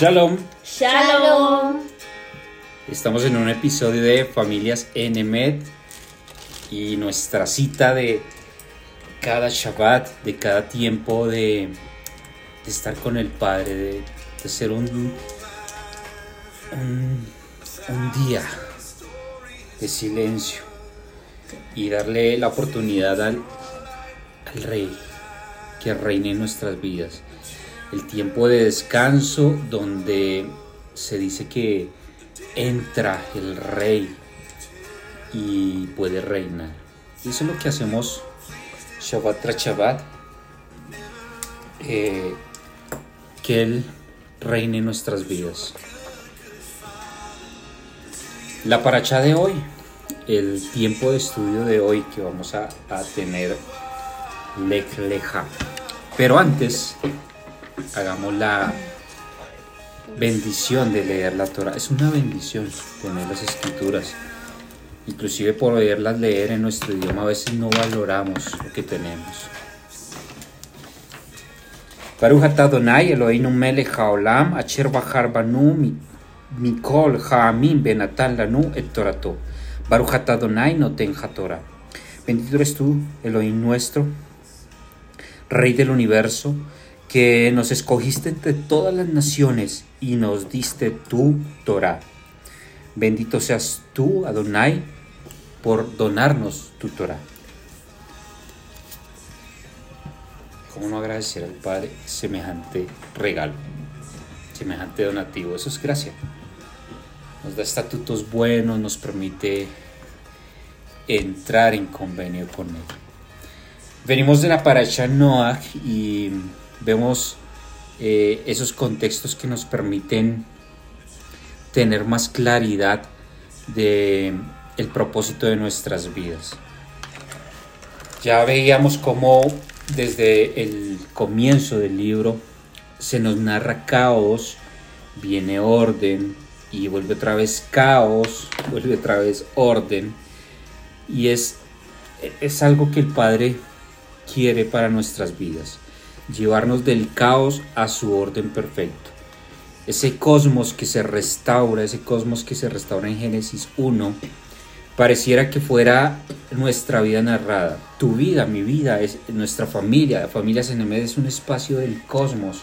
Shalom. Shalom. Estamos en un episodio de Familias NMED y nuestra cita de cada Shabbat, de cada tiempo de, de estar con el Padre, de, de ser un, un, un día de silencio y darle la oportunidad al, al Rey que reine en nuestras vidas. El tiempo de descanso donde se dice que entra el Rey y puede reinar. Eso es lo que hacemos Shabbat tras Shabbat. eh, que Él reine en nuestras vidas. La paracha de hoy, el tiempo de estudio de hoy que vamos a, a tener Lech Leja. Pero antes, hagamos la bendición de leer la Torah. Es una bendición tener las escrituras. Inclusive poderlas leer en nuestro idioma a veces no valoramos lo que tenemos. Baruch Adonai Eloheinu melech haolam asher mikol ha'amim benatan lanu et torato. Baruch Adonai noten haTorah. Bendito eres tú, Elohim nuestro, Rey del universo, que nos escogiste entre todas las naciones y nos diste tu Torah. Bendito seas tú, Adonai, por donarnos tu Torah. ¿Cómo no agradecer al Padre semejante regalo, semejante donativo? Eso es gracia. Nos da estatutos buenos, nos permite entrar en convenio con Él. Venimos de la paracha Noah y vemos eh, esos contextos que nos permiten tener más claridad de el propósito de nuestras vidas. Ya veíamos cómo desde el comienzo del libro se nos narra caos, viene orden y vuelve otra vez caos, vuelve otra vez orden y es, es algo que el Padre quiere para nuestras vidas, llevarnos del caos a su orden perfecto. Ese cosmos que se restaura, ese cosmos que se restaura en Génesis 1, pareciera que fuera nuestra vida narrada. Tu vida, mi vida, es nuestra familia, la familia Senemed es un espacio del cosmos,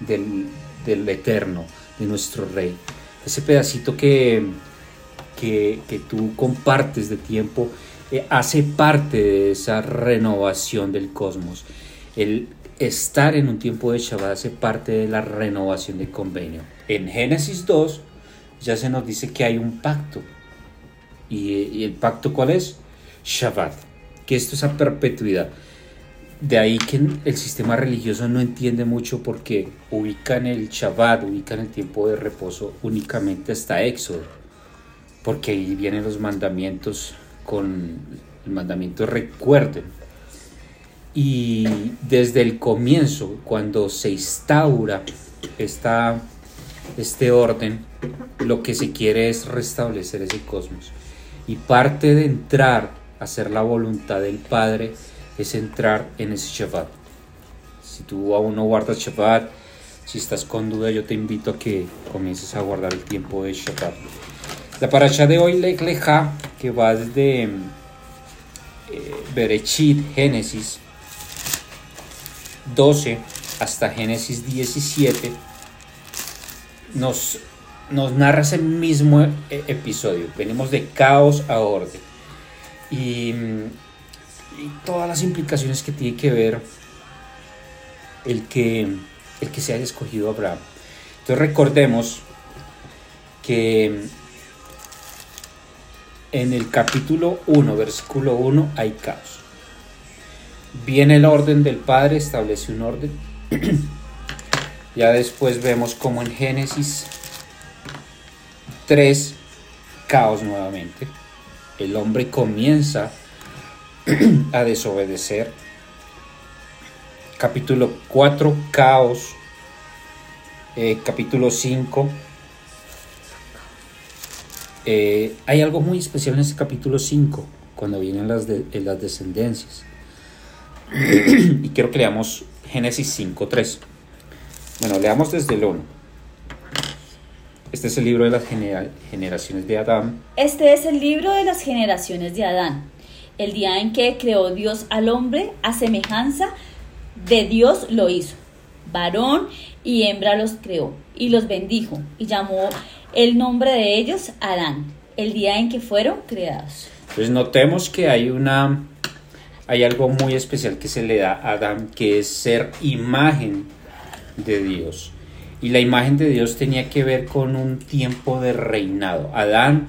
del, del eterno, de nuestro rey. Ese pedacito que, que, que tú compartes de tiempo eh, hace parte de esa renovación del cosmos. El estar en un tiempo de Shabbat hace parte de la renovación del convenio. En Génesis 2 ya se nos dice que hay un pacto. ¿Y, el pacto cuál es? Shabbat. Que esto es a perpetuidad. De ahí que el sistema religioso no entiende mucho porque ubican el Shabbat, ubican el tiempo de reposo únicamente hasta Éxodo. Porque ahí vienen los mandamientos con el mandamiento recuerden. Y desde el comienzo, cuando se instaura esta, este orden, lo que se quiere es restablecer ese cosmos. Y parte de entrar a hacer la voluntad del Padre es entrar en ese Shabbat. Si tú aún no guardas Shabbat, si estás con duda, yo te invito a que comiences a guardar el tiempo de Shabbat. La paracha de hoy, Lech Leja, que va desde eh, Berechit, Génesis 12 hasta Génesis 17, nos, nos narra ese mismo eh, episodio. Venimos de caos a orden. Y, todas las implicaciones que tiene que ver el que, el que se haya escogido Abraham. Entonces recordemos que en el capítulo 1, versículo 1, hay caos. Viene el orden del Padre, establece un orden. ya después vemos como en Génesis 3, caos nuevamente. El hombre comienza a desobedecer. Capítulo 4, caos. Eh, capítulo 5, eh, hay algo muy especial en este capítulo 5, cuando vienen las, eh, las descendencias. Y quiero que leamos Génesis 5.3. Bueno, leamos desde el 1. Este es el libro de las generaciones de Adán. Este es el libro de las generaciones de Adán. El día en que creó Dios al hombre a semejanza de Dios lo hizo. Varón y hembra los creó y los bendijo y llamó el nombre de ellos Adán, el día en que fueron creados. Entonces notemos que hay una hay algo muy especial que se le da a Adán que es ser imagen de Dios. Y la imagen de Dios tenía que ver con un tiempo de reinado. Adán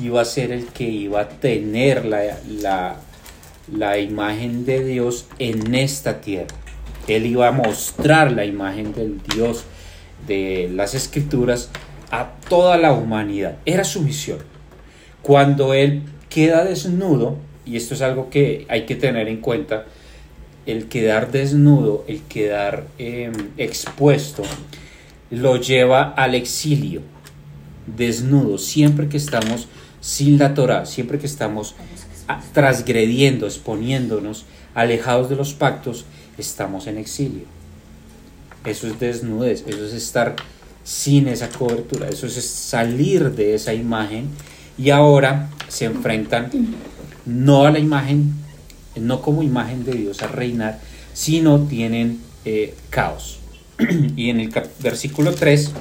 iba a ser el que iba a tener la, la, la imagen de Dios en esta tierra. Él iba a mostrar la imagen del Dios de las escrituras a toda la humanidad. Era su misión. Cuando él queda desnudo, y esto es algo que hay que tener en cuenta, el quedar desnudo, el quedar em, expuesto, lo lleva al exilio, desnudo, siempre que estamos sin la Torah, siempre que estamos transgrediendo, exponiéndonos, alejados de los pactos, estamos en exilio. Eso es desnudez, eso es estar sin esa cobertura, eso es salir de esa imagen y ahora se enfrentan no a la imagen, no como imagen de Dios a reinar, sino tienen eh, caos. y en el versículo 3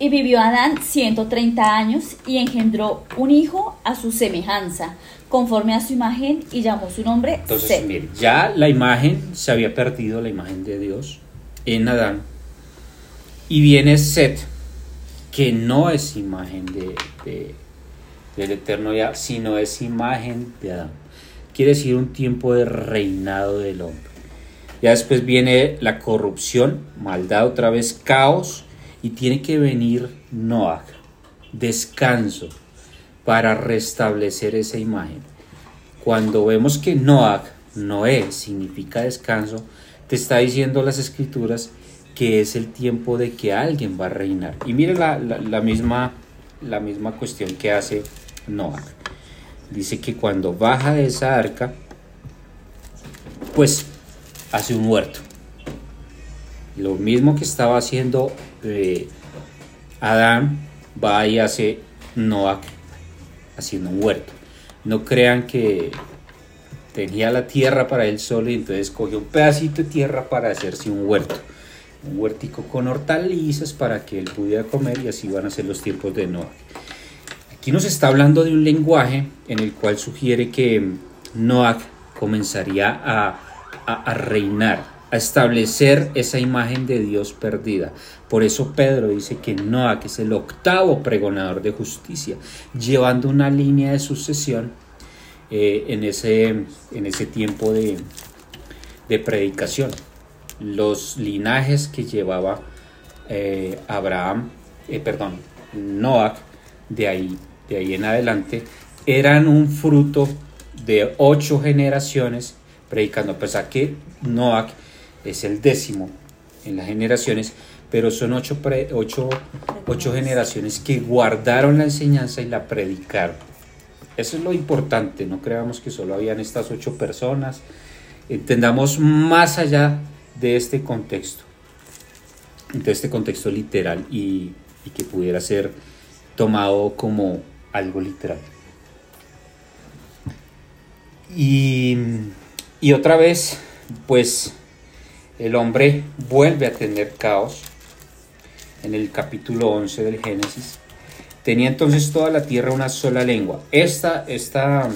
y vivió Adán 130 años y engendró un hijo a su semejanza, conforme a su imagen, y llamó su nombre Entonces, mire, ya la imagen se había perdido, la imagen de Dios, en Adán. Y viene Set, que no es imagen de, del Eterno ya, sino es imagen de Adán. Quiere decir un tiempo de reinado del hombre. Ya después viene la corrupción, maldad otra vez, caos y tiene que venir Noah, descanso, para restablecer esa imagen. Cuando vemos que Noah, Noé, significa descanso, te está diciendo las escrituras que es el tiempo de que alguien va a reinar. Y mire la, misma, la misma cuestión que hace Noah. Dice que cuando baja de esa arca, pues hace un huerto. Lo mismo que estaba haciendo eh, Adán, va y hace Noah haciendo un huerto. No crean que tenía la tierra para él solo y entonces cogió un pedacito de tierra para hacerse un huerto. Un huertico con hortalizas para que él pudiera comer y así van a ser los tiempos de Noah. Aquí nos está hablando de un lenguaje en el cual sugiere que Noah comenzaría a, reinar, a establecer esa imagen de Dios perdida. Por eso Pedro dice que que es el octavo pregonador de justicia, llevando una línea de sucesión eh, en, ese, en ese tiempo de, predicación. Los linajes que llevaba eh, Abraham, eh, perdón, Noah, de ahí, de ahí en adelante, eran un fruto de ocho generaciones predicando, a pesar que Noah es el décimo en las generaciones, pero son ocho, ocho, generaciones que guardaron la enseñanza y la predicaron. Eso es lo importante, no creamos que solo habían estas ocho personas, entendamos más allá de este contexto, de este contexto literal y, que pudiera ser tomado como algo literal. Y, y otra vez, pues el hombre vuelve a tener caos en el capítulo 11 del Génesis. Tenía entonces toda la tierra una sola lengua. Esta, esta,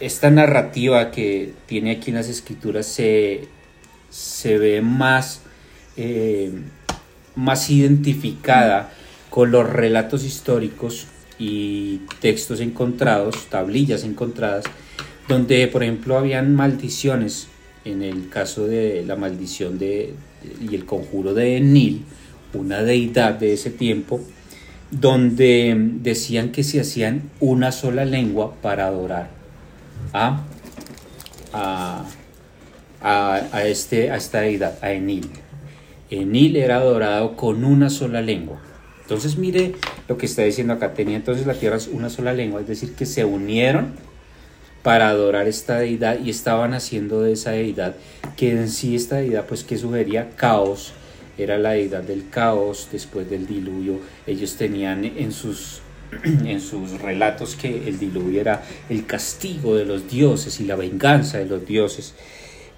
esta narrativa que tiene aquí en las escrituras se, ve más, eh, más identificada con los relatos históricos y textos encontrados, tablillas encontradas, donde por ejemplo habían maldiciones en el caso de la maldición de, y el conjuro de Enil, una deidad de ese tiempo, donde decían que se hacían una sola lengua para adorar a, a, este, a esta deidad, a Enil. Enil era adorado con una sola lengua. Entonces mire lo que está diciendo acá, tenía entonces la tierra una sola lengua, es decir, que se unieron para adorar esta deidad y estaban haciendo de esa deidad que en sí esta deidad pues que sugería caos era la deidad del caos después del diluvio. Ellos tenían en sus, en sus relatos que el diluvio era el castigo de los dioses y la venganza de los dioses.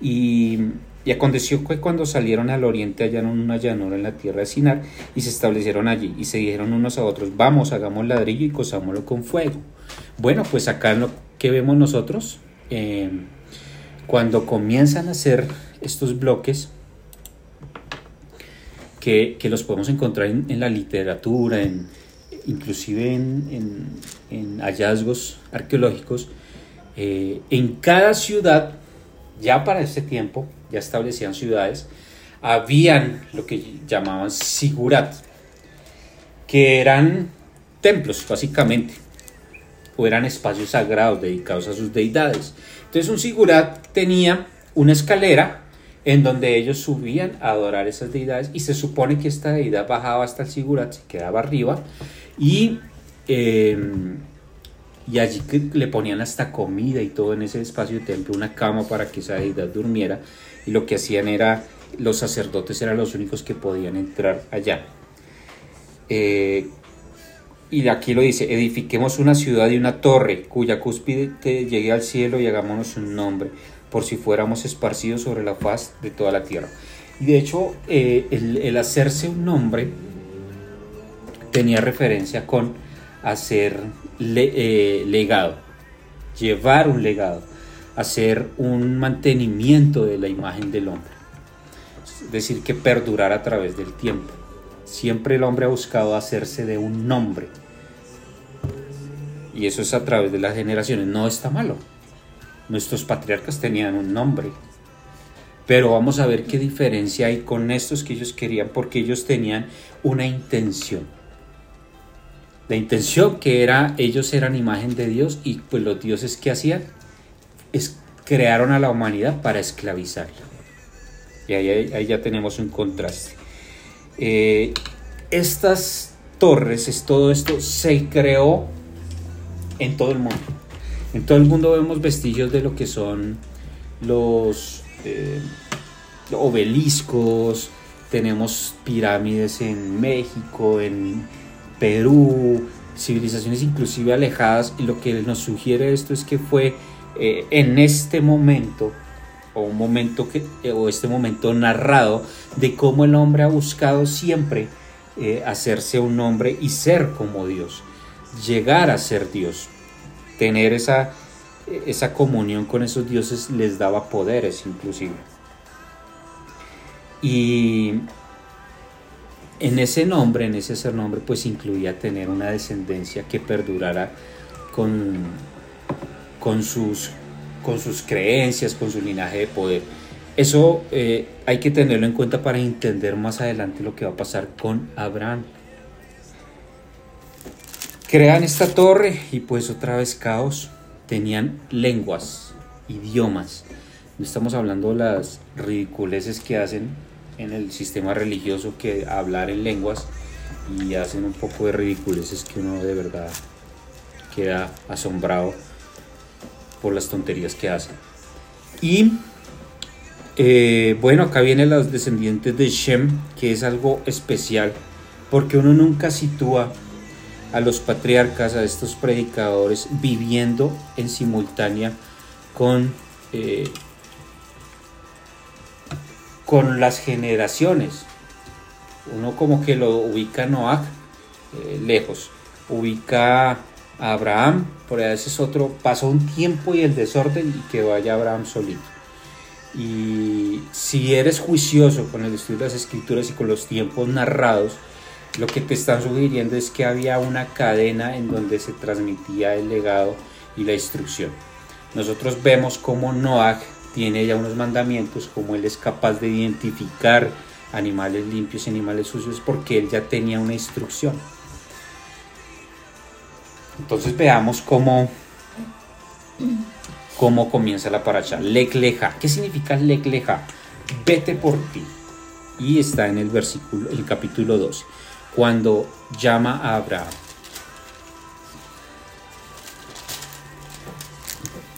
Y, y aconteció que cuando salieron al oriente hallaron una llanura en la tierra de Sinar y se establecieron allí y se dijeron unos a otros, vamos, hagamos ladrillo y cosámoslo con fuego. Bueno, pues acá lo que vemos nosotros, eh, cuando comienzan a hacer estos bloques, que, los podemos encontrar en, la literatura, en, inclusive en, en, hallazgos arqueológicos, eh, en cada ciudad, ya para ese tiempo, ya establecían ciudades, habían lo que llamaban sigurat, que eran templos básicamente, o eran espacios sagrados dedicados a sus deidades. Entonces un sigurat tenía una escalera en donde ellos subían a adorar esas deidades y se supone que esta deidad bajaba hasta el sigurat, se quedaba arriba y, eh, y allí le ponían hasta comida y todo en ese espacio de templo, una cama para que esa deidad durmiera y lo que hacían era, los sacerdotes eran los únicos que podían entrar allá. Eh, y aquí lo dice, edifiquemos una ciudad y una torre cuya cúspide llegue al cielo y hagámonos un nombre por si fuéramos esparcidos sobre la faz de toda la tierra. Y de hecho, eh, el, hacerse un nombre tenía referencia con hacer eh, legado, llevar un legado, hacer un mantenimiento de la imagen del hombre. Es decir, que perdurar a través del tiempo. Siempre el hombre ha buscado hacerse de un nombre. Y eso es a través de las generaciones. No está malo. Nuestros patriarcas tenían un nombre. Pero vamos a ver qué diferencia hay con estos que ellos querían porque ellos tenían una intención. La intención que era, ellos eran imagen de Dios y pues los dioses que hacían es, crearon a la humanidad para esclavizarla. Y ahí, ya tenemos un contraste. Eh, estas torres, es, todo esto se creó en todo el mundo. En todo el mundo vemos vestigios de lo que son los eh, obeliscos, tenemos pirámides en México, en Perú, civilizaciones inclusive alejadas, y lo que nos sugiere esto es que fue eh, en este momento, o un momento que, eh, o este momento narrado, de cómo el hombre ha buscado siempre hacerse un hombre y ser como Dios, llegar a ser Dios tener esa, esa comunión con esos dioses les daba poderes inclusive. Y en ese nombre, en ese ser nombre, pues incluía tener una descendencia que perdurara con, con, sus, con sus creencias, con su linaje de poder. Eso eh, hay que tenerlo en cuenta para entender más adelante lo que va a pasar con Abraham crean esta torre y pues otra vez caos. Tenían lenguas, idiomas. No estamos hablando de las ridiculeces que hacen en el sistema religioso que hablar en lenguas y hacen un poco de ridiculeces que uno de verdad queda asombrado por las tonterías que hacen. Y eh, bueno, acá vienen los descendientes de Shem, que es algo especial, porque uno nunca sitúa a los patriarcas, a estos predicadores, viviendo en simultánea con, eh, con las generaciones. Uno como que lo ubica a Noah eh, lejos, ubica a Abraham, por ahí es otro, pasó un tiempo y el desorden y que vaya Abraham solito. Y si eres juicioso con el estudio de las escrituras y con los tiempos narrados, lo que te están sugiriendo es que había una cadena en donde se transmitía el legado y la instrucción. Nosotros vemos cómo Noah tiene ya unos mandamientos, como él es capaz de identificar animales limpios y animales sucios, porque él ya tenía una instrucción. Entonces veamos cómo, cómo comienza la paracha. Lekleja. ¿Qué significa lekleja? Vete por ti. Y está en el versículo, el capítulo 2 cuando llama a Abraham.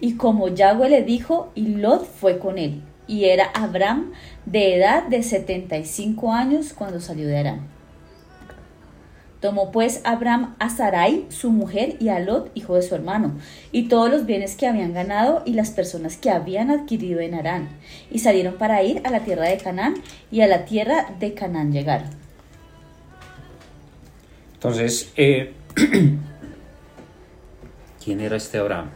y como Yahweh le dijo, y Lot fue con él y era Abraham de edad de 75 años cuando salió de Arán. Tomó pues Abraham a Sarai, su mujer, y a Lot, hijo de su hermano, y todos los bienes que habían ganado y las personas que habían adquirido en Arán, y salieron para ir a la tierra de Canaán, y a la tierra de Canaán llegaron. Entonces, eh, ¿quién era este Abraham?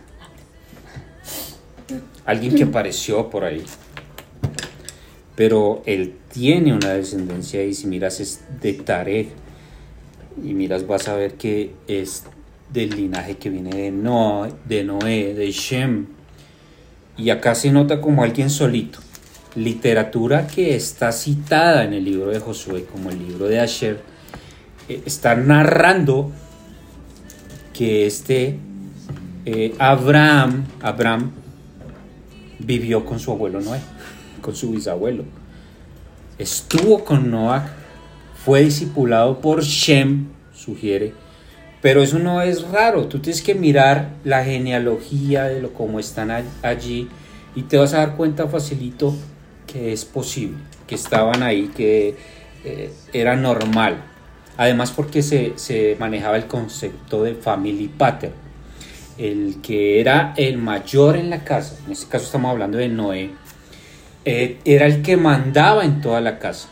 Alguien que apareció por ahí. Pero él tiene una descendencia y si miras es de Tarek. Y miras vas a ver que es del linaje que viene de Noé, de Noé, de Shem. Y acá se nota como alguien solito. Literatura que está citada en el libro de Josué como el libro de Asher eh, está narrando que este eh, Abraham Abraham vivió con su abuelo Noé con su bisabuelo. Estuvo con Noah, fue discipulado por Shem, sugiere, pero eso no es raro. Tú tienes que mirar la genealogía de lo cómo están allí y te vas a dar cuenta facilito que es posible, que estaban ahí, que eh, era normal. Además porque se, se manejaba el concepto de family pattern. El que era el mayor en la casa, en este caso estamos hablando de Noé, eh, era el que mandaba en toda la casa.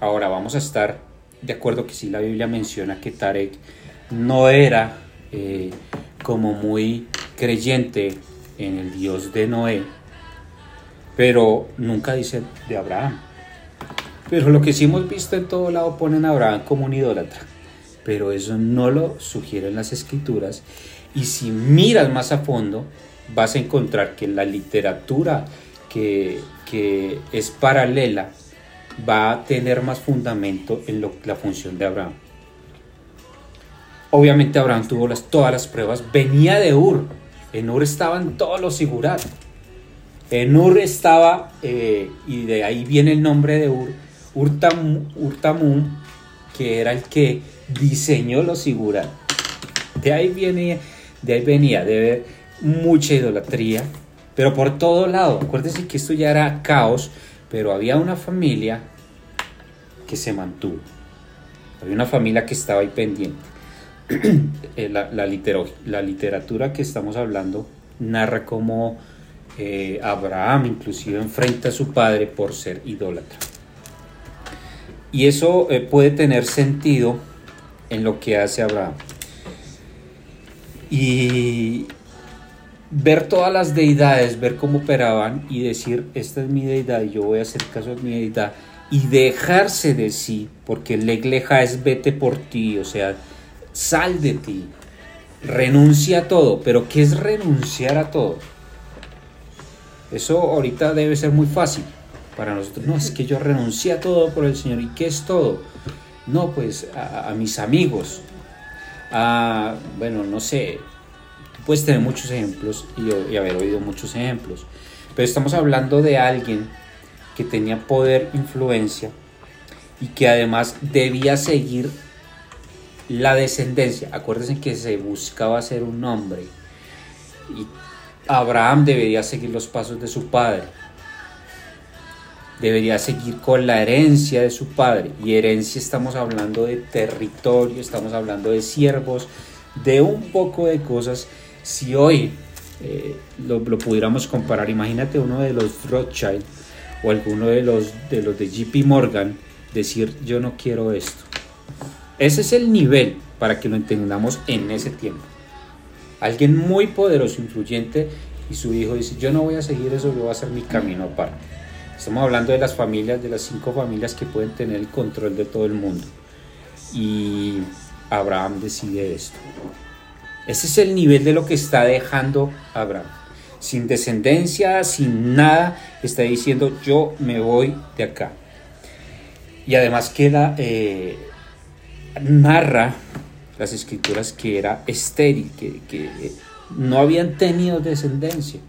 Ahora vamos a estar de acuerdo que sí la Biblia menciona que Tarek no era eh, como muy creyente en el Dios de Noé, pero nunca dice de Abraham. Pero lo que sí hemos visto en todo lado ponen a Abraham como un idólatra, pero eso no lo sugieren las escrituras. Y si miras más a fondo, vas a encontrar que la literatura que, es paralela va a tener más fundamento en lo, la función de Abraham. Obviamente Abraham tuvo las, todas las pruebas, venía de Ur, en Ur estaban todos los sigurat, en Ur estaba, eh, y de ahí viene el nombre de Ur, Urtamun, que era el que diseñó los sigurat. De ahí, viene, de ahí venía de ver mucha idolatría, pero por todo lado. Acuérdense que esto ya era caos, pero había una familia que se mantuvo. Había una familia que estaba ahí pendiente. Eh, la, la, literatura que estamos hablando narra cómo eh, Abraham inclusive enfrenta a su padre por ser idólatra. Y eso eh, puede tener sentido en lo que hace Abraham. Y, ver todas las deidades, ver cómo operaban y decir, esta es mi deidad y yo voy a hacer caso de mi deidad y dejarse de sí, porque legleja es vete por ti, o sea, sal de ti, renuncia a todo, pero ¿qué es renunciar a todo? Eso ahorita debe ser muy fácil para nosotros. No, es que yo renuncié a todo por el Señor. ¿Y qué es todo? No, pues a mis amigos, a, bueno, no sé, puedes tener muchos ejemplos y, haber oído muchos ejemplos, pero estamos hablando de alguien que tenía poder, influencia y que además debía seguir la descendencia. Acuérdense que se buscaba ser un hombre y Abraham debería seguir los pasos de su padre. Debería seguir con la herencia de su padre. Y herencia estamos hablando de territorio, estamos hablando de siervos, de un poco de cosas si hoy eh, lo, pudiéramos comparar, imagínate uno de los Rothschild o alguno de los de los de JP Morgan decir yo no quiero esto. Ese es el nivel para que lo entendamos en ese tiempo. Alguien muy poderoso, influyente y su hijo dice yo no voy a seguir eso, yo voy a hacer mi camino aparte. Estamos hablando de las familias, de las cinco familias que pueden tener el control de todo el mundo. Y Abraham decide esto. Ese es el nivel de lo que está dejando Abraham. sin descendencia, sin nada, está diciendo yo me voy de acá. Y además queda, eh, narra las escrituras que era estéril, que, que no habían tenido descendencia.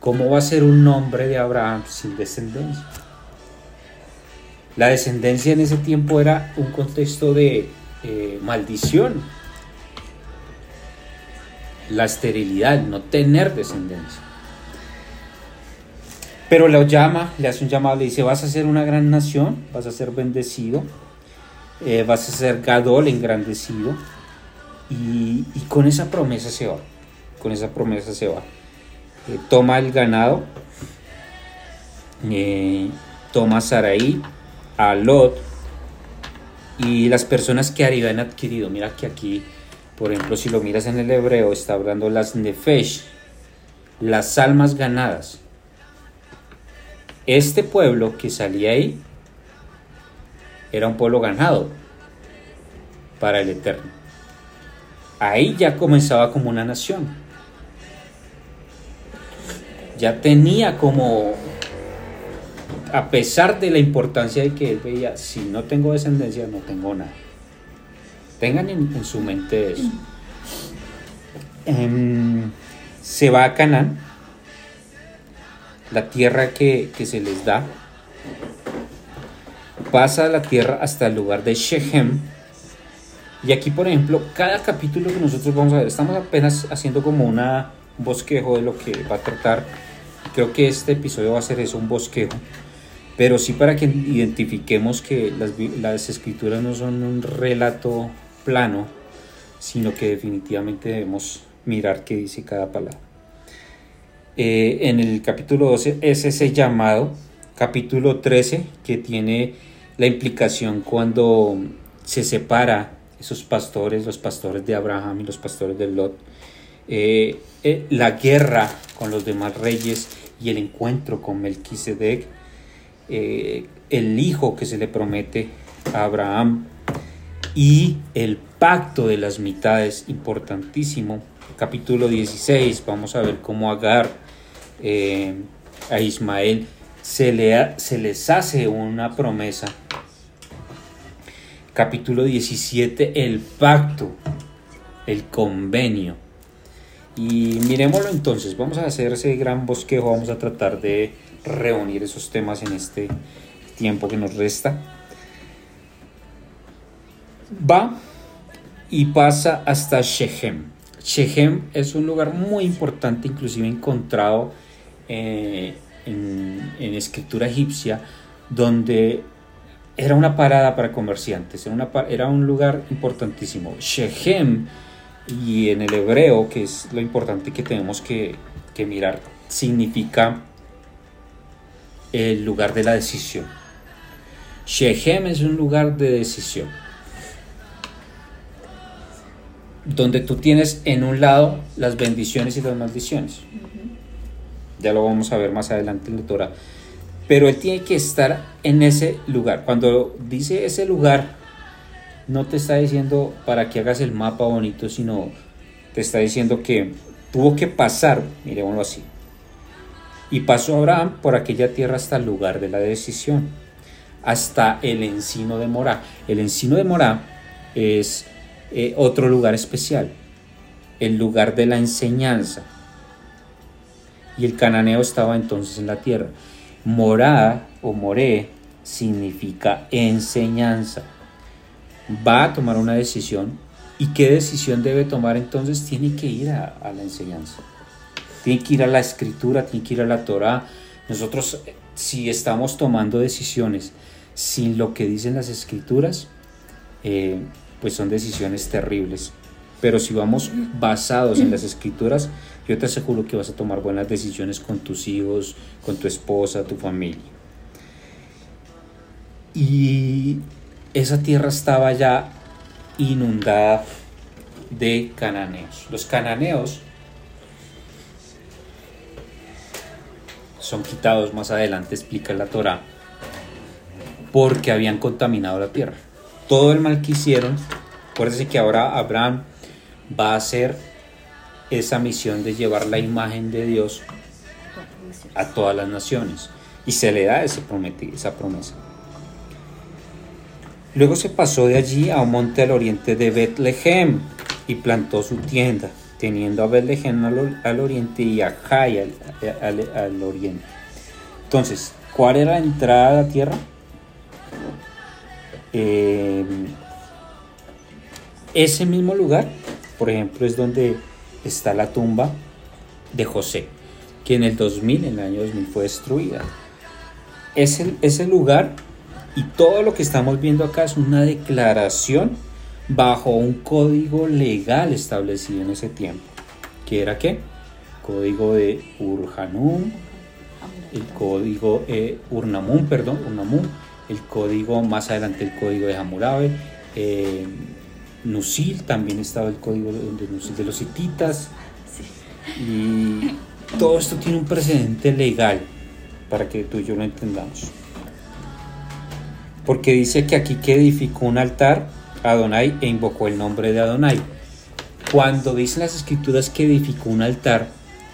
¿Cómo va a ser un nombre de Abraham sin descendencia? La descendencia en ese tiempo era un contexto de eh, maldición. La esterilidad, no tener descendencia. Pero lo llama, le hace un llamado, le dice, vas a ser una gran nación, vas a ser bendecido, eh, vas a ser Gadol engrandecido. Y, y con esa promesa se va, con esa promesa se va. Toma el ganado, eh, toma a Saraí, a Lot y las personas que habían adquirido. Mira que aquí, por ejemplo, si lo miras en el hebreo, está hablando las nefesh, las almas ganadas. Este pueblo que salía ahí era un pueblo ganado para el Eterno. Ahí ya comenzaba como una nación ya tenía como, a pesar de la importancia de que él veía, si no tengo descendencia, no tengo nada. Tengan en, su mente eso. Em, se va a Canaán, la tierra que, que se les da, pasa la tierra hasta el lugar de Shechem. Y aquí, por ejemplo, cada capítulo que nosotros vamos a ver, estamos apenas haciendo como una, un bosquejo de lo que va a tratar Creo que este episodio va a ser eso, un bosquejo, pero sí para que identifiquemos que las, escrituras no son un relato plano, sino que definitivamente debemos mirar qué dice cada palabra. Eh, en el capítulo 12 es ese llamado, capítulo 13, que tiene la implicación cuando se separa esos pastores, los pastores de Abraham y los pastores de Lot, eh, eh, la guerra con los demás reyes y el encuentro con Melquisedec, eh, el hijo que se le promete a Abraham y el pacto de las mitades, importantísimo. Capítulo 16, vamos a ver cómo Agar a Ismael se, le, se les hace una promesa. Capítulo 17, el pacto, el convenio y miremoslo entonces, vamos a hacer ese gran bosquejo, vamos a tratar de reunir esos temas en este tiempo que nos resta. Va y pasa hasta Shechem. Shechem es un lugar muy importante, inclusive encontrado eh, en, escritura egipcia, donde era una parada para comerciantes, era, era un lugar importantísimo. Shechem y en el hebreo, que es lo importante que tenemos que, mirar, significa el lugar de la decisión. Shechem es un lugar de decisión. Donde tú tienes en un lado las bendiciones y las maldiciones. Ya lo vamos a ver más adelante en la Torah. Pero él tiene que estar en ese lugar. Cuando dice ese lugar, no te está diciendo para que hagas el mapa bonito, sino te está diciendo que tuvo que pasar, miremoslo así. Y pasó Abraham por aquella tierra hasta el lugar de la decisión, hasta el encino de Morá. El encino de Morá es eh, otro lugar especial, el lugar de la enseñanza. Y el cananeo estaba entonces en la tierra. Morá o Moré significa enseñanza va a tomar una decisión y qué decisión debe tomar entonces tiene que ir a, la enseñanza. Tiene que ir a la escritura, tiene que ir a la Torah. Nosotros si estamos tomando decisiones sin lo que dicen las escrituras, eh, pues son decisiones terribles. Pero si vamos basados en las escrituras, yo te aseguro que vas a tomar buenas decisiones con tus hijos, con tu esposa, tu familia. Y esa tierra estaba ya inundada de cananeos. Los cananeos son quitados más adelante, explica la Torah, porque habían contaminado la tierra. Todo el mal que hicieron, acuérdense que ahora Abraham va a ser esa misión de llevar la imagen de Dios a todas las naciones. Y se le da esa promesa. Luego se pasó de allí a un monte al oriente de Betlehem y plantó su tienda, teniendo a Betlehem al, oriente y a Jai al, oriente. Entonces, ¿cuál era la entrada a la tierra? Eh, ese mismo lugar, por ejemplo, es donde está la tumba de José, que en el 2000, en el año 2000, fue destruida. Ese, ese lugar y todo lo que estamos viendo acá es una declaración bajo un código legal establecido en ese tiempo. ¿Qué era qué? Código de Urjanum, el código eh, Urnamun, perdón, Urnamun, el código más adelante el código de Hammurabi, eh, Nusil, también estaba el código de, Nusil de los hititas. Y todo esto tiene un precedente legal para que tú y yo lo entendamos. Porque dice que aquí que edificó un altar Adonai e invocó el nombre de Adonai. Cuando dicen las escrituras que edificó un altar,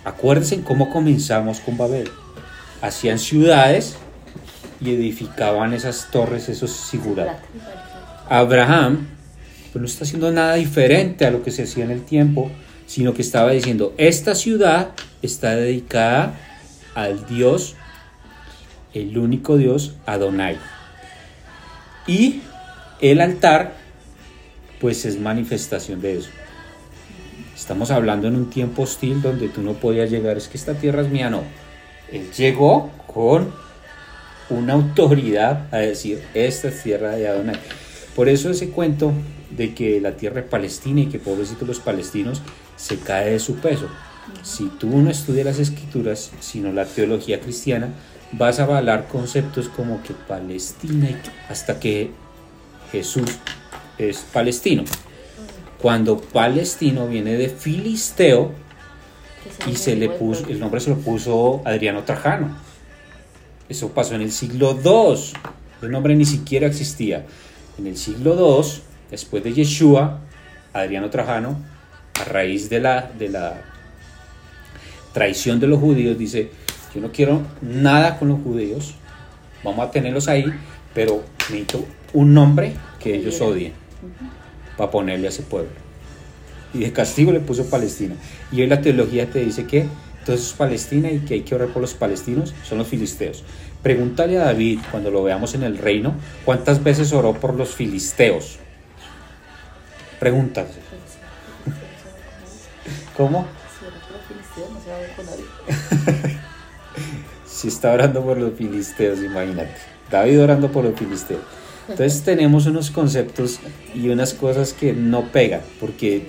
acuérdense cómo comenzamos con Babel. Hacían ciudades y edificaban esas torres, esos sigurat. Abraham pues no está haciendo nada diferente a lo que se hacía en el tiempo, sino que estaba diciendo, esta ciudad está dedicada al Dios, el único Dios, Adonai. Y el altar, pues es manifestación de eso. Estamos hablando en un tiempo hostil donde tú no podías llegar, es que esta tierra es mía, no. Él llegó con una autoridad a decir, esta es tierra de Adonai. Por eso ese cuento de que la tierra es palestina y que pobrecitos los palestinos se cae de su peso. Si tú no estudias las escrituras, sino la teología cristiana, vas a avalar conceptos como que Palestina hasta que Jesús es palestino. Cuando palestino viene de filisteo y se le puso, el nombre se lo puso Adriano Trajano. Eso pasó en el siglo II. El nombre ni siquiera existía. En el siglo II después de Yeshua, Adriano Trajano, a raíz de la, de la traición de los judíos, dice, yo no quiero nada con los judíos, vamos a tenerlos ahí, pero necesito un nombre que ellos odien para ponerle a ese pueblo. Y de castigo le puso Palestina. Y hoy la teología te dice que entonces es Palestina y que hay que orar por los palestinos, son los filisteos. Pregúntale a David cuando lo veamos en el reino, cuántas veces oró por los filisteos. Preguntas. ¿Cómo? Si está orando por los filisteos, imagínate. David orando por los filisteos. Entonces tenemos unos conceptos y unas cosas que no pegan, porque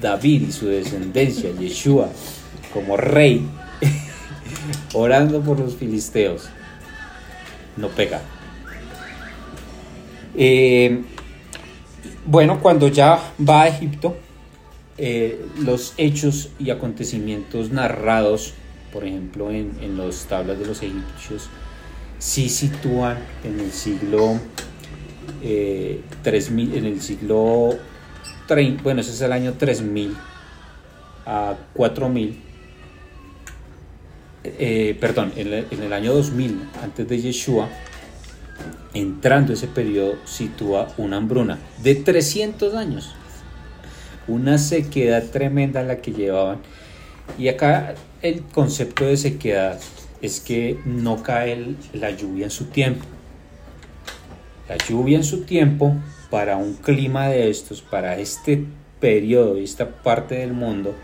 David y su descendencia, Yeshua, como rey, orando por los filisteos, no pega. Eh, bueno, cuando ya va a Egipto, eh, los hechos y acontecimientos narrados, por ejemplo, en, en los tablas de los egipcios, sí sitúan en el siglo 3000, eh, en el siglo 30, bueno, ese es el año 3000 a 4000, eh, perdón, en, en, el año 2000, antes de Yeshua, entrando ese periodo, sitúa una hambruna de 300 años. Una sequedad tremenda la que llevaban. Y acá el concepto de sequedad es que no cae la lluvia en su tiempo. La lluvia en su tiempo para un clima de estos, para este periodo y esta parte del mundo,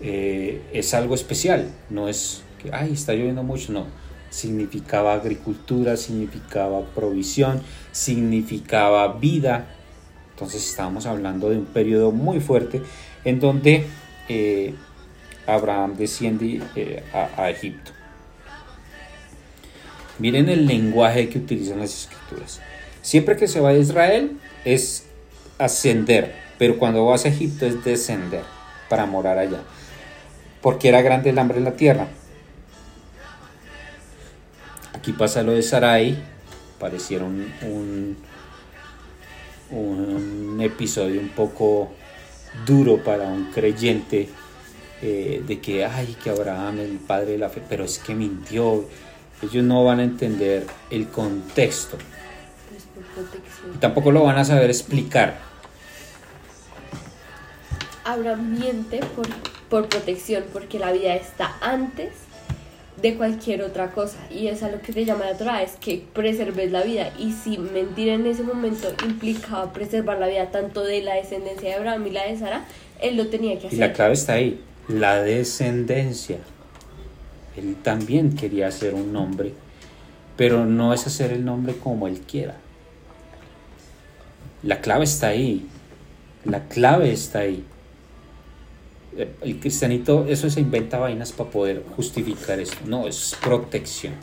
eh, es algo especial. No es que, ay, está lloviendo mucho, no significaba agricultura, significaba provisión, significaba vida. Entonces estábamos hablando de un periodo muy fuerte en donde eh, Abraham desciende eh, a, Egipto. Miren el lenguaje que utilizan las escrituras. Siempre que se va a Israel es ascender, pero cuando vas a Egipto es descender para morar allá. Porque era grande el hambre en la tierra. Aquí pasa lo de Sarai, pareciera un, un, episodio un poco duro para un creyente eh, de que, ay, que Abraham es el padre de la fe, pero es que mintió. Ellos no van a entender el contexto. Y tampoco lo van a saber explicar. Abraham miente por, por protección, porque la vida está antes de cualquier otra cosa. Y es a lo que te llama la Torah, es que preserves la vida. Y si mentir en ese momento implicaba preservar la vida tanto de la descendencia de Abraham y la de Sara, él lo tenía que hacer. Y la clave está ahí, la descendencia. Él también quería hacer un nombre, pero no es hacer el nombre como él quiera. La clave está ahí. La clave está ahí. El cristianito, eso se inventa vainas para poder justificar esto. No, es protección.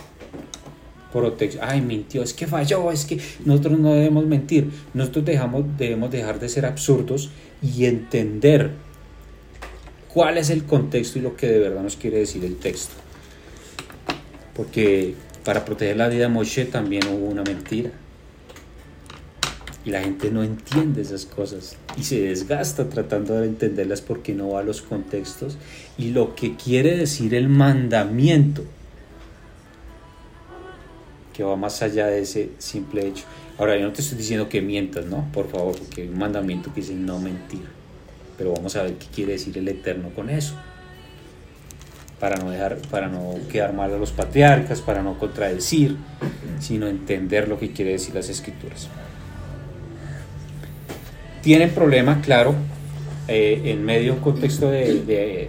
Protección. Ay, mintió, es que falló, es que nosotros no debemos mentir. Nosotros dejamos, debemos dejar de ser absurdos y entender cuál es el contexto y lo que de verdad nos quiere decir el texto. Porque para proteger la vida de Moshe también hubo una mentira. Y la gente no entiende esas cosas y se desgasta tratando de entenderlas porque no va a los contextos y lo que quiere decir el mandamiento, que va más allá de ese simple hecho. Ahora, yo no te estoy diciendo que mientas, ¿no? Por favor, porque hay un mandamiento que dice no mentir. Pero vamos a ver qué quiere decir el Eterno con eso. Para no, dejar, para no quedar mal a los patriarcas, para no contradecir, sino entender lo que quiere decir las escrituras tienen problemas, claro, eh, en medio de un contexto de,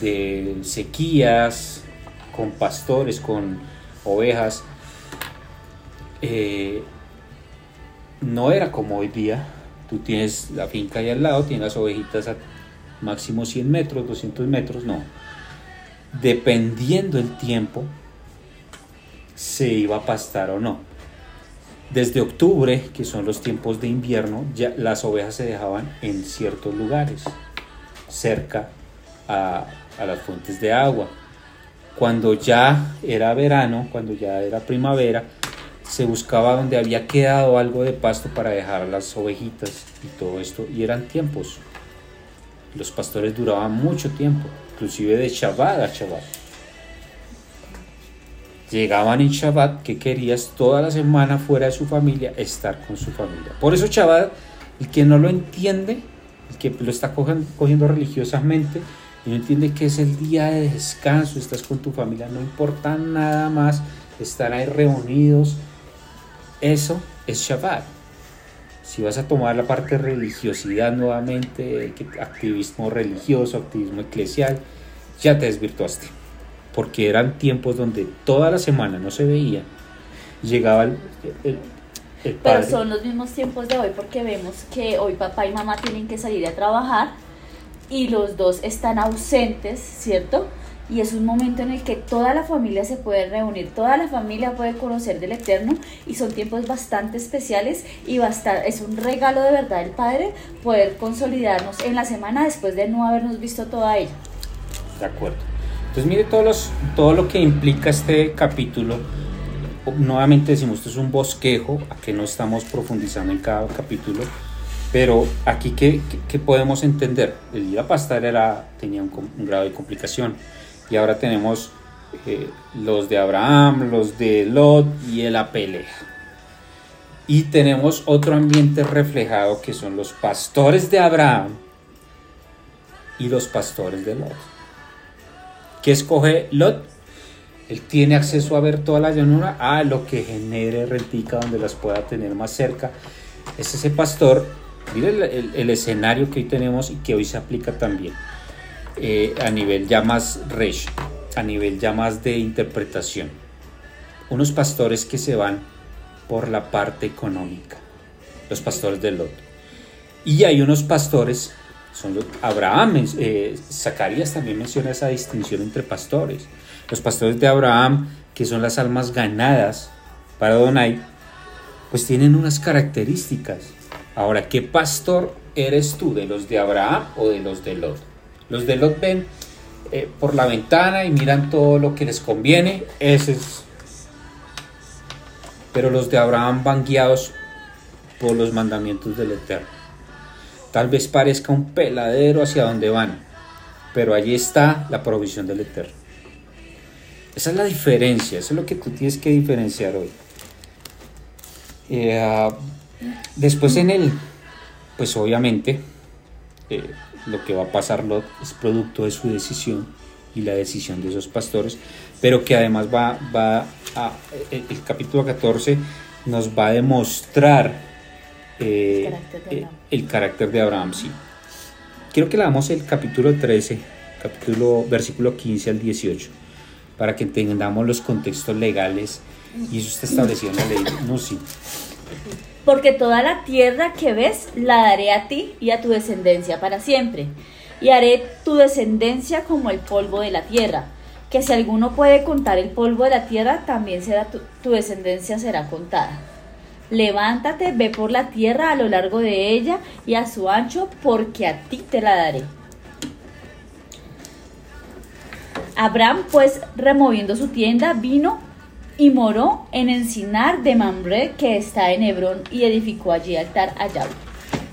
de, sequías, con pastores, con ovejas. Eh, no era como hoy día. Tú tienes la finca ahí al lado, tienes las ovejitas a máximo 100 metros, 200 metros, no. Dependiendo el tiempo, se iba a pastar o no. Desde octubre, que son los tiempos de invierno, ya las ovejas se dejaban en ciertos lugares, cerca a, las fuentes de agua. Cuando ya era verano, cuando ya era primavera, se buscaba donde había quedado algo de pasto para dejar las ovejitas y todo esto, y eran tiempos. Los pastores duraban mucho tiempo, inclusive de Shabbat a Shabbat llegaban en Shabbat, que querías toda la semana fuera de su familia, estar con su familia. Por eso Shabbat, el que no lo entiende, el que lo está cogiendo, religiosamente, y no entiende que es el día de descanso, estás con tu familia, no importa nada más, estar ahí reunidos, eso es Shabbat. Si vas a tomar la parte de religiosidad nuevamente, activismo religioso, activismo eclesial, ya te desvirtuaste porque eran tiempos donde toda la semana no se veía, llegaba el, el, Pero son los mismos tiempos de hoy porque vemos que hoy papá y mamá tienen que salir a trabajar y los dos están ausentes, ¿cierto? Y es un momento en el que toda la familia se puede reunir, toda la familia puede conocer del Eterno y son tiempos bastante especiales y basta, es un regalo de verdad del Padre poder consolidarnos en la semana después de no habernos visto toda ella. De acuerdo. Entonces mire todos los, todo lo que implica este capítulo. Nuevamente decimos, esto es un bosquejo, aquí no estamos profundizando en cada capítulo, pero aquí ¿qué, podemos entender? El ir a pastar era, tenía un, grado de complicación y ahora tenemos eh, los de Abraham, los de Lot y la pelea. Y tenemos otro ambiente reflejado que son los pastores de Abraham y los pastores de Lot. ¿Qué escoge Lot? Él tiene acceso a ver toda la llanura, a lo que genere rentica donde las pueda tener más cerca. Es ese pastor, mire el, escenario que hoy tenemos y que hoy se aplica también eh, a nivel ya más resh, a nivel ya más de interpretación. Unos pastores que se van por la parte económica, los pastores de Lot. Y hay unos pastores son los, Abraham, eh, Zacarías también menciona esa distinción entre pastores. Los pastores de Abraham, que son las almas ganadas para Donai, pues tienen unas características. Ahora, ¿qué pastor eres tú? ¿De los de Abraham o de los de Lot? Los de Lot ven eh, por la ventana y miran todo lo que les conviene. Ese es. Pero los de Abraham van guiados por los mandamientos del Eterno. Tal vez parezca un peladero hacia donde van, pero allí está la provisión del Eterno. Esa es la diferencia, eso es lo que tú tienes que diferenciar hoy. Eh, ah, después en el, pues obviamente, eh, lo que va a pasar Lot es producto de su decisión y la decisión de esos pastores, pero que además va, va a, el, el capítulo 14 nos va a demostrar eh, El carácter de eh, Abraham. el carácter de Abraham, sí. Quiero que leamos el capítulo 13, capítulo, versículo 15 al 18, para que entendamos los contextos legales y eso está establecido en la ley. No, sí. Porque toda la tierra que ves la daré a ti y a tu descendencia para siempre. Y haré tu descendencia como el polvo de la tierra. Que si alguno puede contar el polvo de la tierra, también será tu, tu descendencia será contada. Levántate, ve por la tierra a lo largo de ella y a su ancho, porque a ti te la daré. Abraham, pues, removiendo su tienda, vino y moró en Encinar de Mamre, que está en Hebrón, y edificó allí altar a Yahweh.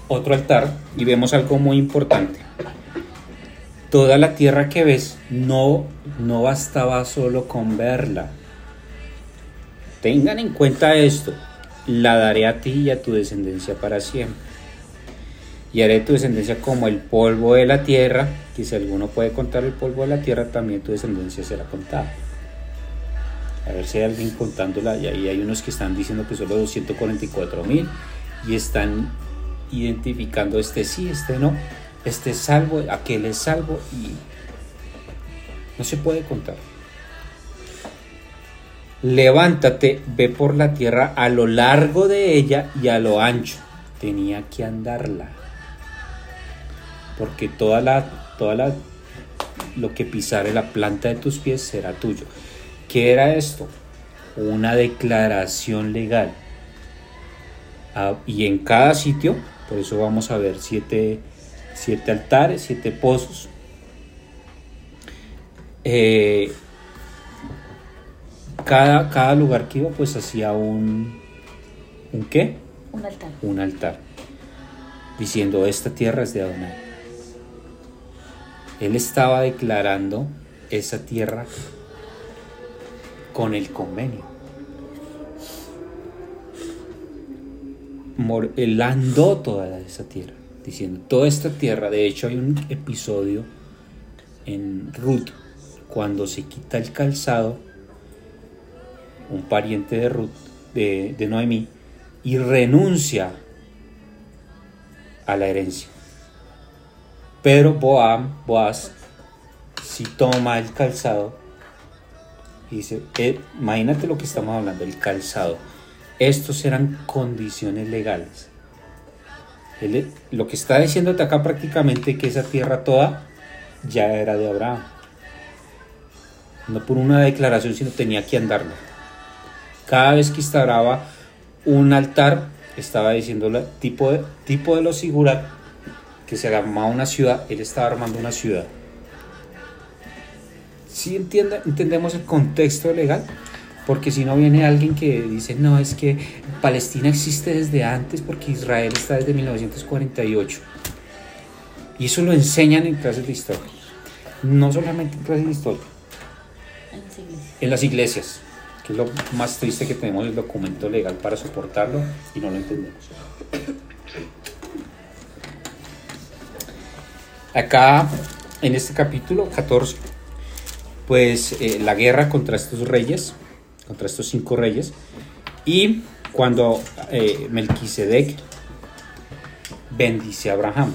Otro altar y vemos algo muy importante. Toda la tierra que ves no, no bastaba solo con verla. Tengan en cuenta esto. La daré a ti y a tu descendencia para siempre. Y haré tu descendencia como el polvo de la tierra, que si alguno puede contar el polvo de la tierra, también tu descendencia será contada. A ver si hay alguien contándola. Y ahí hay unos que están diciendo que solo 244 mil y están identificando este sí, este no, este es salvo, aquel es salvo y no se puede contar. Levántate, ve por la tierra a lo largo de ella y a lo ancho. Tenía que andarla. Porque toda la, toda la, lo que pisare la planta de tus pies será tuyo. ¿Qué era esto? Una declaración legal. Ah, y en cada sitio, por eso vamos a ver siete, siete altares, siete pozos. Eh, cada, cada lugar que iba pues hacía un, ¿un qué? Un altar. Un altar. Diciendo, esta tierra es de Adonai. Él estaba declarando esa tierra con el convenio. Mor- Él andó toda esa tierra, diciendo, toda esta tierra, de hecho hay un episodio en Ruth, cuando se quita el calzado, un pariente de Ruth, de, de Noemí, y renuncia a la herencia. Pero Boam, Boaz, si toma el calzado, dice, eh, imagínate lo que estamos hablando, el calzado. Estos eran condiciones legales. Él- lo que está diciéndote acá prácticamente que esa tierra toda ya era de Abraham. No por una declaración, sino tenía que andarla. Cada vez que instauraba un altar, estaba diciendo tipo de, tipo de los sigurat, que se armaba una ciudad, él estaba armando una ciudad. Si entendemos el contexto legal, porque si no viene alguien que dice, no, es que Palestina existe desde antes porque Israel está desde 1948. Y eso lo enseñan en clases de historia. No solamente en clases de historia, En las iglesias. en las iglesias, que es lo más triste que tenemos el documento legal para soportarlo y no lo entendemos. Acá, en este capítulo 14, pues eh, la guerra contra estos reyes, contra estos cinco reyes, y cuando eh, Melquisedec bendice a Abraham.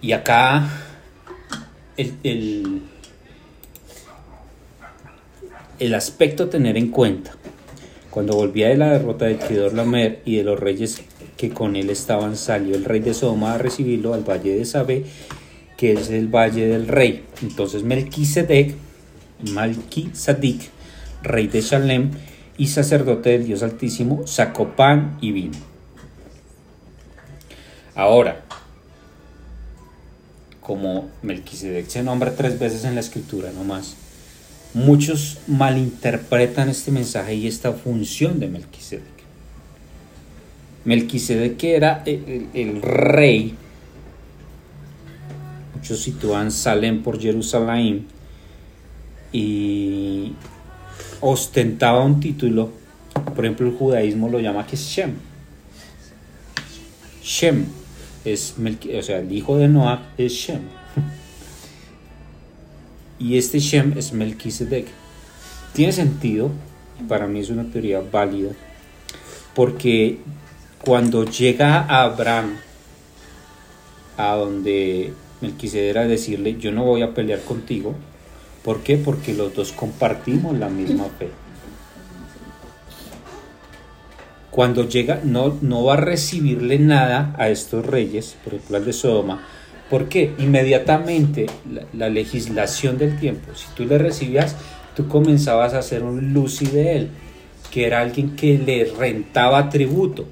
Y acá el, el, aspecto a tener en cuenta, cuando volvía de la derrota de Kedorlaomer y de los reyes que con él estaban, salió el rey de Sodoma a recibirlo al valle de Sabé, que es el valle del rey. Entonces Melquisedec, Malquisadik, rey de Shalem y sacerdote del Dios Altísimo, sacó pan y vino. Ahora, como Melquisedec se nombra tres veces en la escritura, no más, muchos malinterpretan este mensaje y esta función de Melquisedec. Melquisedec era el rey muchos sitúan Salem por Jerusalén y ostentaba un título, por ejemplo el judaísmo lo llama que es Shem. Shem es, o sea, el hijo de Noah es Shem. Y este Shem es Melquisedec. Tiene sentido, para mí es una teoría válida, porque cuando llega Abraham, a donde Melquisedec decirle, yo no voy a pelear contigo, ¿por qué? Porque los dos compartimos la misma fe. Cuando llega, no, no va a recibirle nada a estos reyes, por ejemplo al de Sodoma, ¿Por qué? Inmediatamente la, legislación del tiempo, si tú le recibías, tú comenzabas a hacer un luci de él, que era alguien que le rentaba tributo.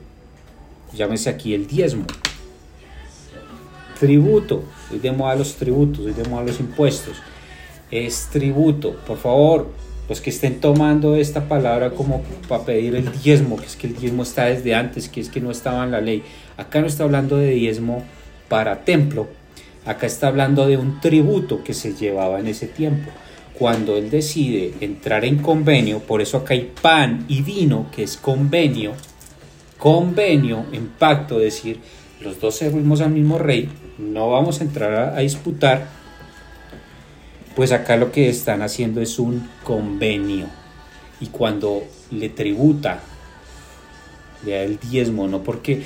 Llámese aquí el diezmo. Tributo, hoy de moda los tributos, hoy de moda los impuestos. Es tributo, por favor, los que estén tomando esta palabra como para pedir el diezmo, que es que el diezmo está desde antes, que es que no estaba en la ley. Acá no está hablando de diezmo para templo, Acá está hablando de un tributo que se llevaba en ese tiempo. Cuando él decide entrar en convenio, por eso acá hay pan y vino, que es convenio, convenio en pacto, decir, los dos servimos al mismo rey, no vamos a entrar a, disputar, pues acá lo que están haciendo es un convenio. Y cuando le tributa, le da el diezmo, no porque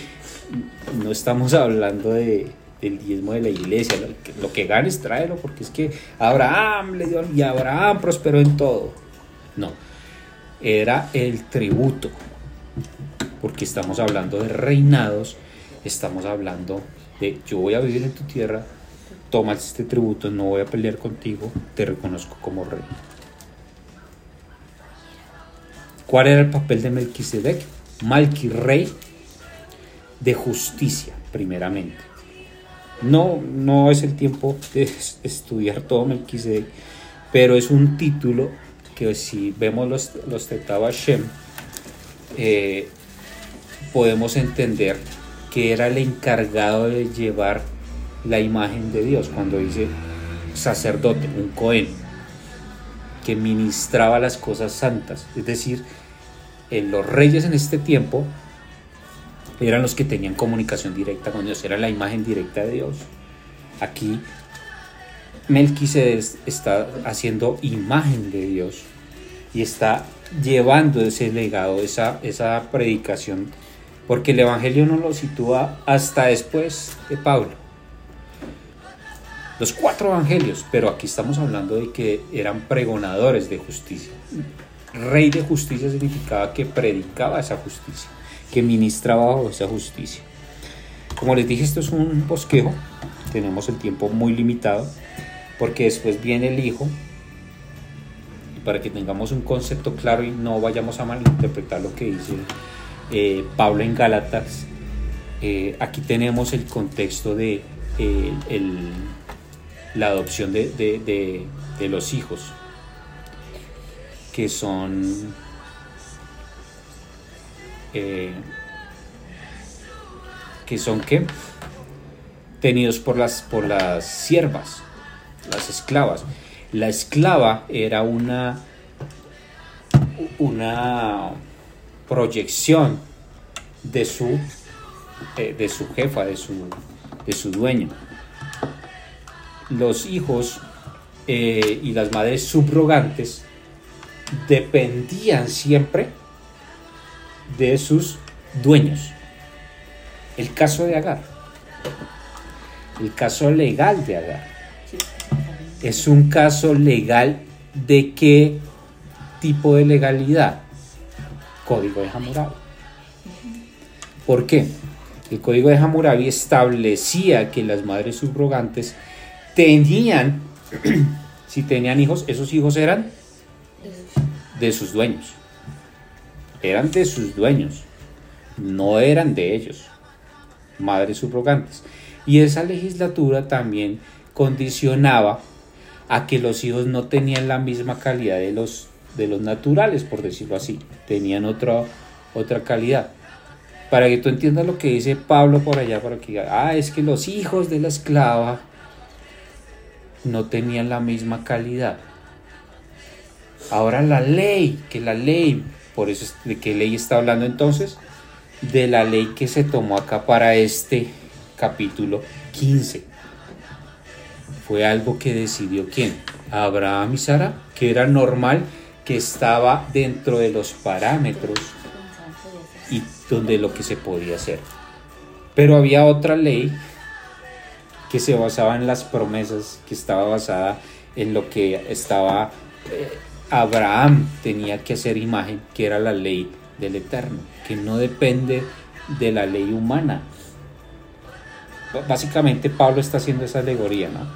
no estamos hablando de, del diezmo de la iglesia, lo que, ganes tráelo, porque es que Abraham le dio y Abraham prosperó en todo. No, era el tributo, porque estamos hablando de reinados, estamos hablando de yo voy a vivir en tu tierra, tomas este tributo, no voy a pelear contigo, te reconozco como rey. ¿Cuál era el papel de Melquisedec? Malqui, rey de justicia, primeramente. No, no es el tiempo de estudiar todo Melquisedec, pero es un título que si vemos los, los eh, podemos entender que era el encargado de llevar la imagen de Dios, cuando dice sacerdote, un Cohen, que ministraba las cosas santas. Es decir, en los reyes en este tiempo eran los que tenían comunicación directa con Dios, era la imagen directa de Dios. Aquí Melquisedec está haciendo imagen de Dios y está llevando ese legado, esa, esa predicación, porque el Evangelio no lo sitúa hasta después de Pablo. Los cuatro evangelios, pero aquí estamos hablando de que eran pregonadores de justicia. Rey de justicia significaba que predicaba esa justicia que ministraba esa justicia. Como les dije, esto es un bosquejo, tenemos el tiempo muy limitado, porque después viene el Hijo, y para que tengamos un concepto claro y no vayamos a malinterpretar lo que dice eh, Pablo en Gálatas, eh, aquí tenemos el contexto de eh, la adopción de, de los hijos, que son que son que tenidos por las por las siervas, las esclavas. La esclava era una una proyección de su eh, de su jefa, de su de su dueño. Los hijos eh, y las madres subrogantes dependían siempre de sus dueños. El caso de Agar, el caso legal de Agar, es un caso legal de qué tipo de legalidad? Código de Hammurabi. ¿Por qué? El código de Hammurabi establecía que las madres subrogantes tenían, si tenían hijos, esos hijos eran de sus dueños eran de sus dueños, no eran de ellos, madres subrogantes. Y esa legislatura también condicionaba a que los hijos no tenían la misma calidad de los, de los naturales, por decirlo así, tenían otra, otra calidad. Para que tú entiendas lo que dice Pablo por allá, para que ah, es que los hijos de la esclava no tenían la misma calidad. Ahora la ley, que la ley, por eso de qué ley está hablando entonces, de la ley que se tomó acá para este capítulo 15. Fue algo que decidió quién? Abraham y Sara, que era normal, que estaba dentro de los parámetros y donde lo que se podía hacer. Pero había otra ley que se basaba en las promesas, que estaba basada en lo que estaba eh, Abraham tenía que hacer imagen, que era la ley del Eterno, que no depende de la ley humana. Básicamente Pablo está haciendo esa alegoría, ¿no?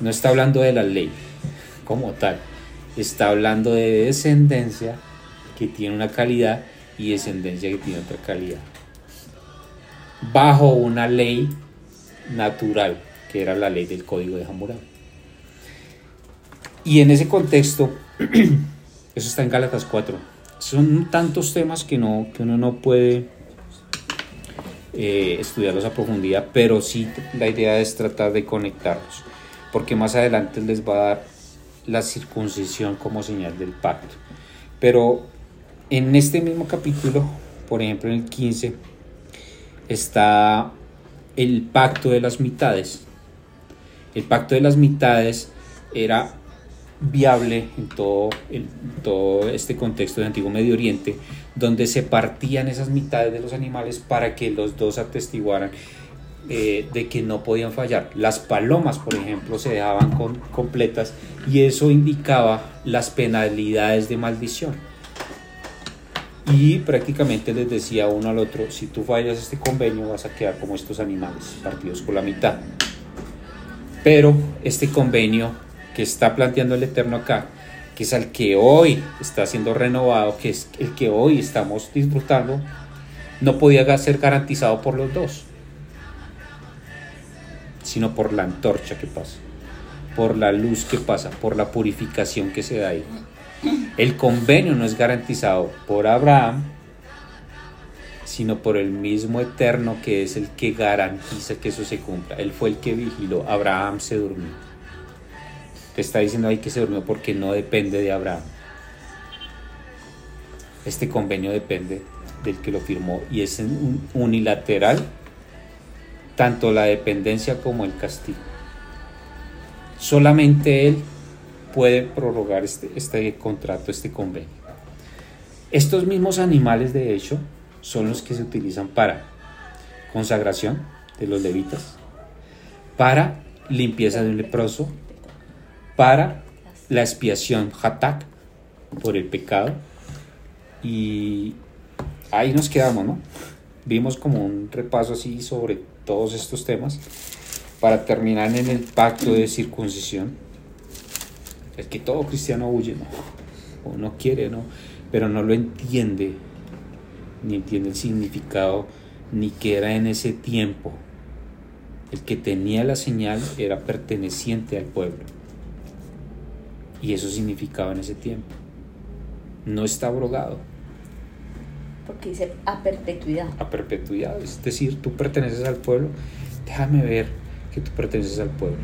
No está hablando de la ley como tal, está hablando de descendencia que tiene una calidad y descendencia que tiene otra calidad. Bajo una ley natural, que era la ley del código de Hammurabi. Y en ese contexto, eso está en Gálatas 4. Son tantos temas que, no, que uno no puede eh, estudiarlos a profundidad, pero sí la idea es tratar de conectarlos, porque más adelante les va a dar la circuncisión como señal del pacto. Pero en este mismo capítulo, por ejemplo en el 15, está el pacto de las mitades. El pacto de las mitades era viable en todo, en todo este contexto de Antiguo Medio Oriente, donde se partían esas mitades de los animales para que los dos atestiguaran eh, de que no podían fallar. Las palomas, por ejemplo, se dejaban completas y eso indicaba las penalidades de maldición. Y prácticamente les decía uno al otro, si tú fallas este convenio vas a quedar como estos animales, partidos por la mitad. Pero este convenio que está planteando el Eterno acá, que es el que hoy está siendo renovado, que es el que hoy estamos disfrutando, no podía ser garantizado por los dos, sino por la antorcha que pasa, por la luz que pasa, por la purificación que se da ahí. El convenio no es garantizado por Abraham, sino por el mismo Eterno que es el que garantiza que eso se cumpla. Él fue el que vigiló, Abraham se durmió. Te está diciendo ahí que se durmió porque no depende de Abraham. Este convenio depende del que lo firmó y es unilateral tanto la dependencia como el castigo. Solamente él puede prorrogar este, este contrato, este convenio. Estos mismos animales, de hecho, son los que se utilizan para consagración de los levitas, para limpieza de un leproso, para la expiación hatak por el pecado. Y ahí nos quedamos, ¿no? Vimos como un repaso así sobre todos estos temas para terminar en el pacto de circuncisión. Es que todo cristiano huye, ¿no? O no quiere, ¿no? Pero no lo entiende, ni entiende el significado, ni que era en ese tiempo. El que tenía la señal era perteneciente al pueblo. Y eso significaba en ese tiempo. No está abrogado. Porque dice a perpetuidad. A perpetuidad. Es decir, tú perteneces al pueblo. Déjame ver que tú perteneces al pueblo.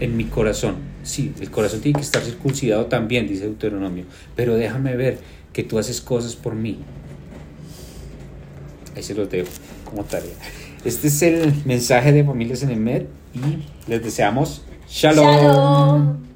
En mi corazón. Sí, el corazón tiene que estar circuncidado también, dice Deuteronomio. Pero déjame ver que tú haces cosas por mí. Ahí se los dejo como tarea. Este es el mensaje de Familias en el Med y les deseamos Shalom. Shalom.